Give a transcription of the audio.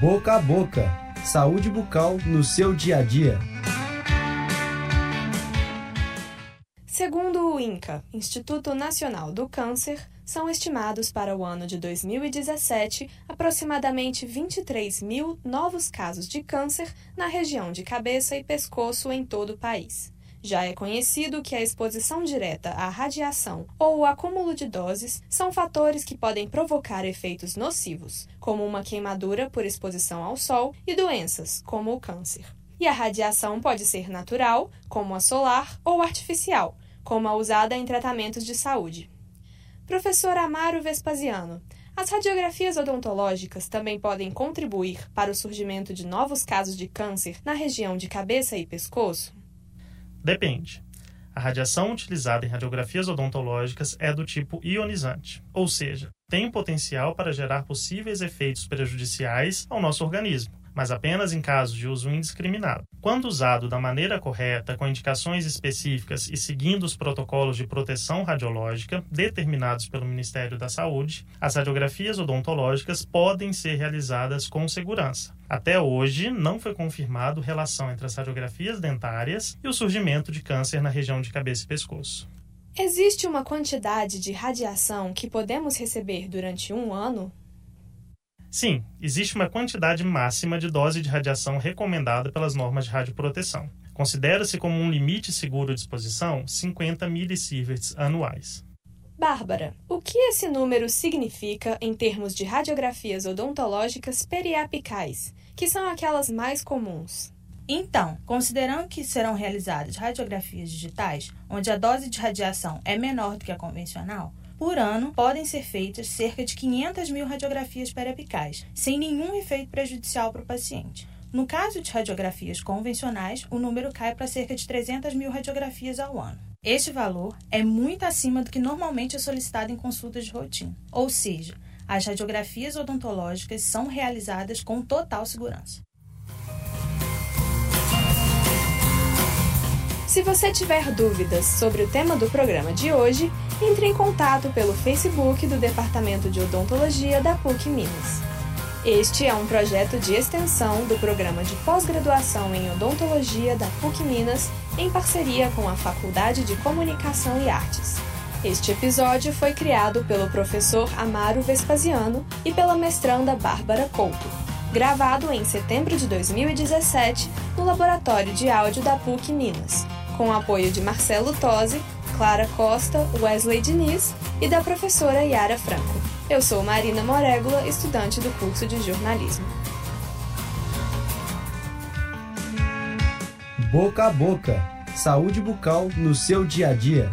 Boca a boca. Saúde bucal no seu dia a dia. Segundo o INCA, Instituto Nacional do Câncer, são estimados para o ano de 2017 aproximadamente 23 mil novos casos de câncer na região de cabeça e pescoço em todo o país. Já é conhecido que a exposição direta à radiação ou o acúmulo de doses são fatores que podem provocar efeitos nocivos, como uma queimadura por exposição ao sol e doenças, como o câncer. E a radiação pode ser natural, como a solar, ou artificial, como a usada em tratamentos de saúde. Professor Amaro Vespasiano, as radiografias odontológicas também podem contribuir para o surgimento de novos casos de câncer na região de cabeça e pescoço? Depende. A radiação utilizada em radiografias odontológicas é do tipo ionizante, ou seja, tem potencial para gerar possíveis efeitos prejudiciais ao nosso organismo, mas apenas em casos de uso indiscriminado. Quando usado da maneira correta, com indicações específicas e seguindo os protocolos de proteção radiológica determinados pelo Ministério da Saúde, as radiografias odontológicas podem ser realizadas com segurança. Até hoje, não foi confirmado relação entre as radiografias dentárias e o surgimento de câncer na região de cabeça e pescoço. Existe uma quantidade de radiação que podemos receber durante um ano? Sim, existe uma quantidade máxima de dose de radiação recomendada pelas normas de radioproteção. Considera-se como um limite seguro de exposição 50 millisieverts anuais. Bárbara, o que esse número significa em termos de radiografias odontológicas periapicais, que são aquelas mais comuns? Então, considerando que serão realizadas radiografias digitais, onde a dose de radiação é menor do que a convencional, por ano, podem ser feitas cerca de 500 mil radiografias periapicais, sem nenhum efeito prejudicial para o paciente. No caso de radiografias convencionais, o número cai para cerca de 300 mil radiografias ao ano. Este valor é muito acima do que normalmente é solicitado em consultas de rotina, ou seja, as radiografias odontológicas são realizadas com total segurança. Se você tiver dúvidas sobre o tema do programa de hoje, entre em contato pelo Facebook do Departamento de Odontologia da PUC Minas. Este é um projeto de extensão do programa de pós-graduação em odontologia da PUC Minas, em parceria com a Faculdade de Comunicação e Artes. Este episódio foi criado pelo professor Amaro Vespasiano e pela mestranda Bárbara Couto, gravado em setembro de 2017 no Laboratório de Áudio da PUC Minas com o apoio de Marcelo Tosi, Clara Costa, Wesley Diniz e da professora Yara Franco. Eu sou Marina Morégula, estudante do curso de jornalismo. Boca a boca. Saúde bucal no seu dia a dia.